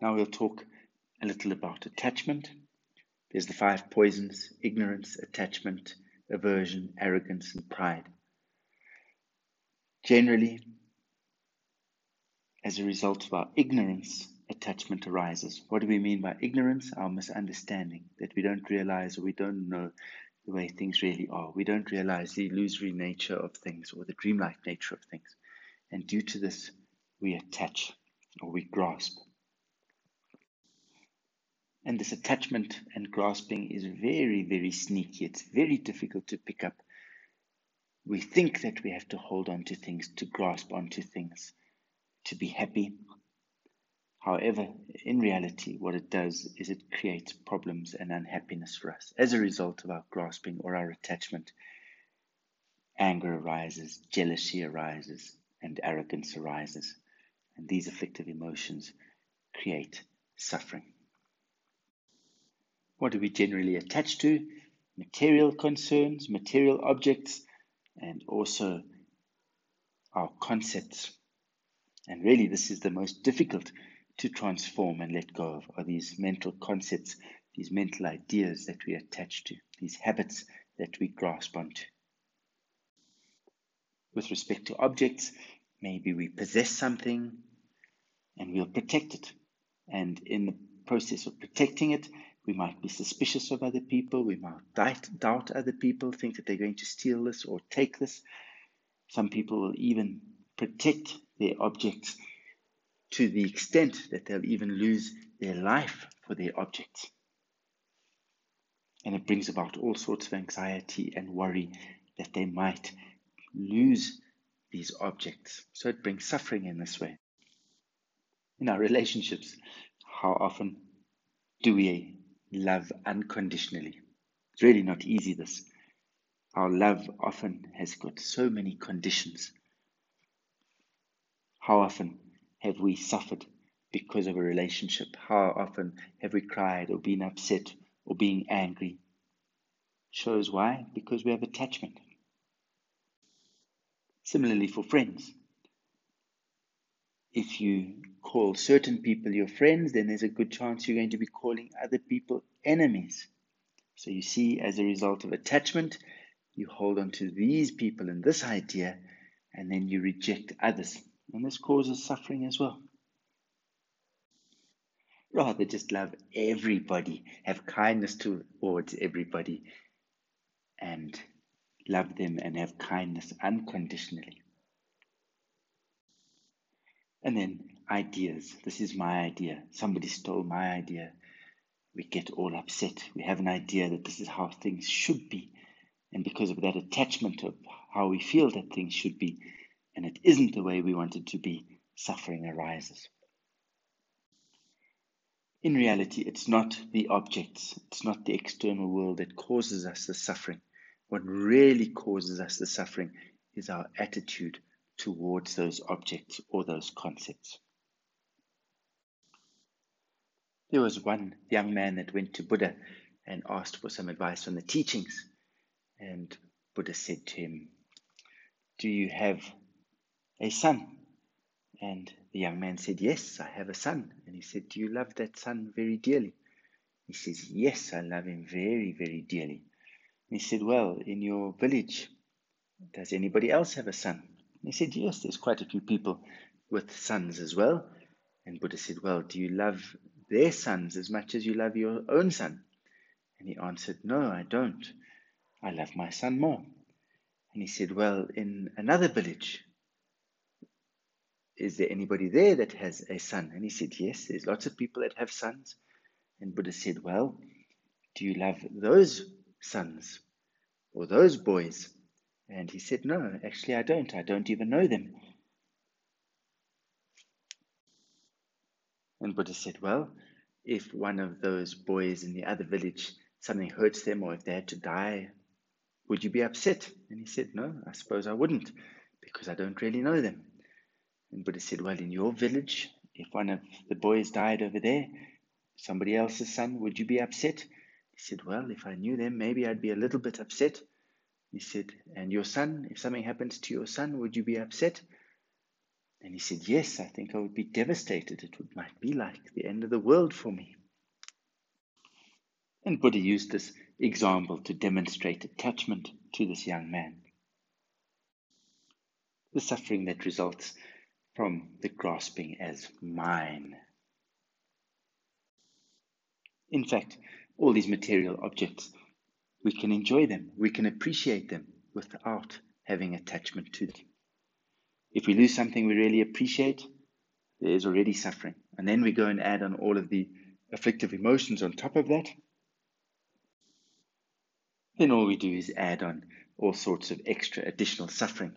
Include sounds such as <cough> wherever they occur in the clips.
Now we'll talk a little about attachment. There's the five poisons ignorance, attachment, aversion, arrogance, and pride. Generally, as a result of our ignorance, attachment arises. What do we mean by ignorance? Our misunderstanding, that we don't realize or we don't know the way things really are. We don't realize the illusory nature of things or the dreamlike nature of things. And due to this, we attach or we grasp. And this attachment and grasping is very, very sneaky. It's very difficult to pick up. We think that we have to hold on to things, to grasp onto things, to be happy. However, in reality, what it does is it creates problems and unhappiness for us. As a result of our grasping or our attachment, anger arises, jealousy arises, and arrogance arises. And these afflictive emotions create suffering. What do we generally attach to? Material concerns, material objects, and also our concepts. And really, this is the most difficult to transform and let go of are these mental concepts, these mental ideas that we attach to, these habits that we grasp onto. With respect to objects, maybe we possess something and we'll protect it. And in the process of protecting it, we might be suspicious of other people. We might doubt other people, think that they're going to steal this or take this. Some people will even protect their objects to the extent that they'll even lose their life for their objects. And it brings about all sorts of anxiety and worry that they might lose these objects. So it brings suffering in this way. In our relationships, how often do we love unconditionally. It's really not easy, this. Our love often has got so many conditions. How often have we suffered because of a relationship? How often have we cried or been upset or being angry? Shows why? Because we have attachment. Similarly, for friends, if you call certain people your friends, then there's a good chance you're going to be calling other people enemies. So you see, as a result of attachment, you hold on to these people and this idea, and then you reject others. And this causes suffering as well. Rather, just love everybody, have kindness towards everybody, and love them and have kindness unconditionally. And then ideas. This is my idea. Somebody stole my idea. We get all upset. We have an idea that this is how things should be. And because of that attachment of how we feel that things should be, and it isn't the way we want it to be, suffering arises. In reality, it's not the objects, it's not the external world that causes us the suffering. What really causes us the suffering is our attitude towards those objects or those concepts. There was one young man that went to Buddha and asked for some advice on the teachings. And Buddha said to him, Do you have a son? And the young man said, Yes, I have a son. And he said, Do you love that son very dearly? He says, Yes, I love him very, very dearly. And he said, Well, in your village, does anybody else have a son? he said, Yes, there's quite a few people with sons as well. And Buddha said, Well, do you love their sons as much as you love your own son? And he answered, No, I don't. I love my son more. And he said, Well, in another village, is there anybody there that has a son? And he said, Yes, there's lots of people that have sons. And Buddha said, Well, do you love those sons or those boys and he said, No, actually, I don't. I don't even know them. And Buddha said, Well, if one of those boys in the other village, something hurts them, or if they had to die, would you be upset? And he said, No, I suppose I wouldn't, because I don't really know them. And Buddha said, Well, in your village, if one of the boys died over there, somebody else's son, would you be upset? He said, Well, if I knew them, maybe I'd be a little bit upset. He said, And your son, if something happens to your son, would you be upset? And he said, Yes, I think I would be devastated. It would, might be like the end of the world for me. And Buddha used this example to demonstrate attachment to this young man. The suffering that results from the grasping as mine. In fact, all these material objects, we can enjoy them, we can appreciate them without having attachment to them. If we lose something we really appreciate, there is already suffering. And then we go and add on all of the afflictive emotions on top of that. Then all we do is add on all sorts of extra additional suffering.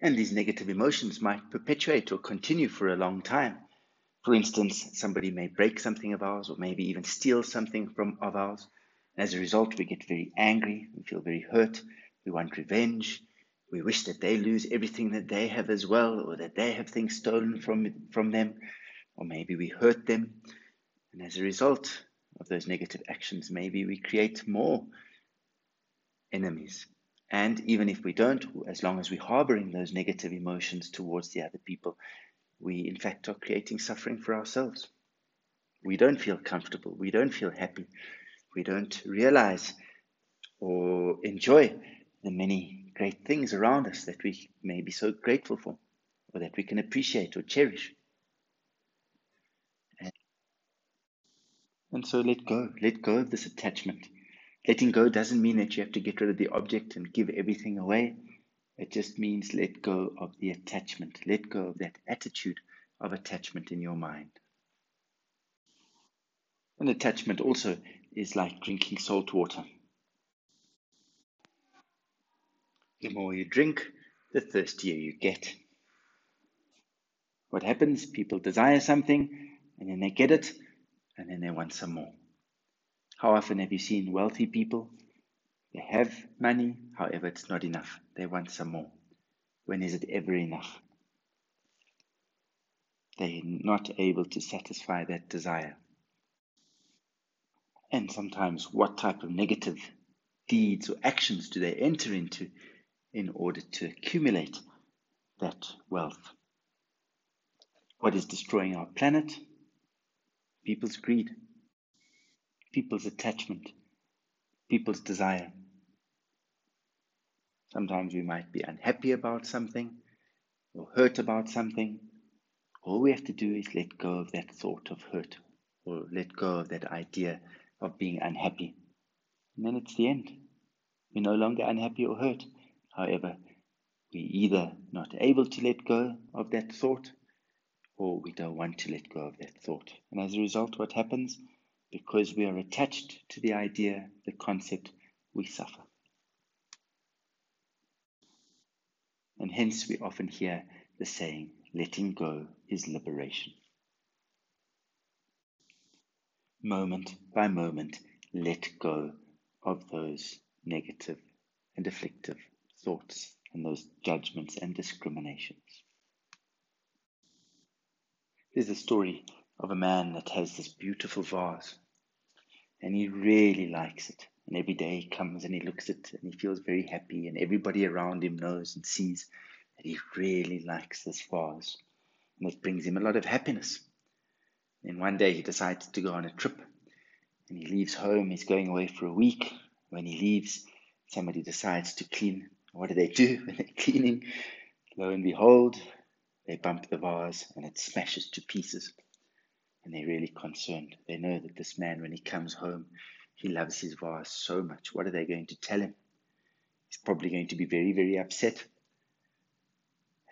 And these negative emotions might perpetuate or continue for a long time. For instance, somebody may break something of ours or maybe even steal something from of ours. As a result, we get very angry, we feel very hurt, we want revenge, we wish that they lose everything that they have as well, or that they have things stolen from, from them, or maybe we hurt them. And as a result of those negative actions, maybe we create more enemies. And even if we don't, as long as we're harboring those negative emotions towards the other people, we in fact are creating suffering for ourselves. We don't feel comfortable. We don't feel happy. We don't realize or enjoy the many great things around us that we may be so grateful for or that we can appreciate or cherish. And, and so let go. Let go of this attachment. Letting go doesn't mean that you have to get rid of the object and give everything away. It just means let go of the attachment, let go of that attitude of attachment in your mind. And attachment also is like drinking salt water. The more you drink, the thirstier you get. What happens? People desire something and then they get it and then they want some more. How often have you seen wealthy people they have money, however, it's not enough. They want some more. When is it ever enough? They're not able to satisfy that desire. And sometimes, what type of negative deeds or actions do they enter into in order to accumulate that wealth? What is destroying our planet? People's greed, people's attachment, people's desire. Sometimes we might be unhappy about something or hurt about something. All we have to do is let go of that thought of hurt or let go of that idea of being unhappy. And then it's the end. We're no longer unhappy or hurt. However, we're either not able to let go of that thought or we don't want to let go of that thought. And as a result, what happens? Because we are attached to the idea, the concept, we suffer. and hence we often hear the saying, letting go is liberation. Moment by moment, let go of those negative and afflictive thoughts and those judgments and discriminations. There's a story of a man that has this beautiful vase and he really likes it. And every day he comes and he looks at it and he feels very happy, and everybody around him knows and sees that he really likes this vase. And it brings him a lot of happiness. Then one day he decides to go on a trip and he leaves home. He's going away for a week. When he leaves, somebody decides to clean. What do they do <laughs> when they're cleaning? Lo and behold, they bump the vase and it smashes to pieces. And they're really concerned. They know that this man, when he comes home, he loves his vase so much. What are they going to tell him? He's probably going to be very, very upset.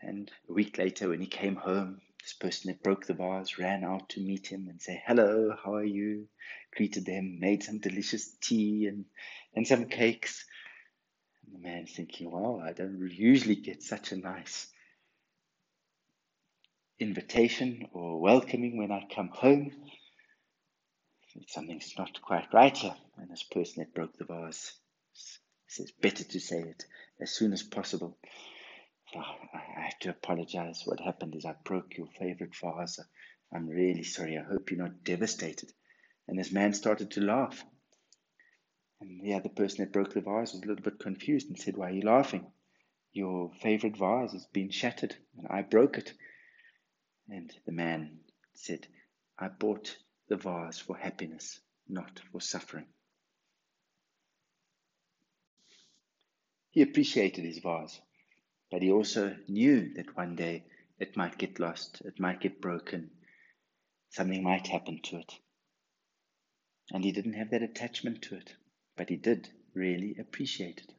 And a week later, when he came home, this person that broke the vase ran out to meet him and say, Hello, how are you? Greeted them, made some delicious tea and, and some cakes. The man's thinking, Wow, I don't usually get such a nice invitation or welcoming when I come home something's not quite right here. And this person that broke the vase says, better to say it as soon as possible. So I have to apologize. What happened is I broke your favorite vase. I'm really sorry. I hope you're not devastated. And this man started to laugh. And the other person that broke the vase was a little bit confused and said, Why are you laughing? Your favorite vase has been shattered and I broke it. And the man said, I bought the vase for happiness, not for suffering. He appreciated his vase, but he also knew that one day it might get lost, it might get broken, something might happen to it. And he didn't have that attachment to it, but he did really appreciate it.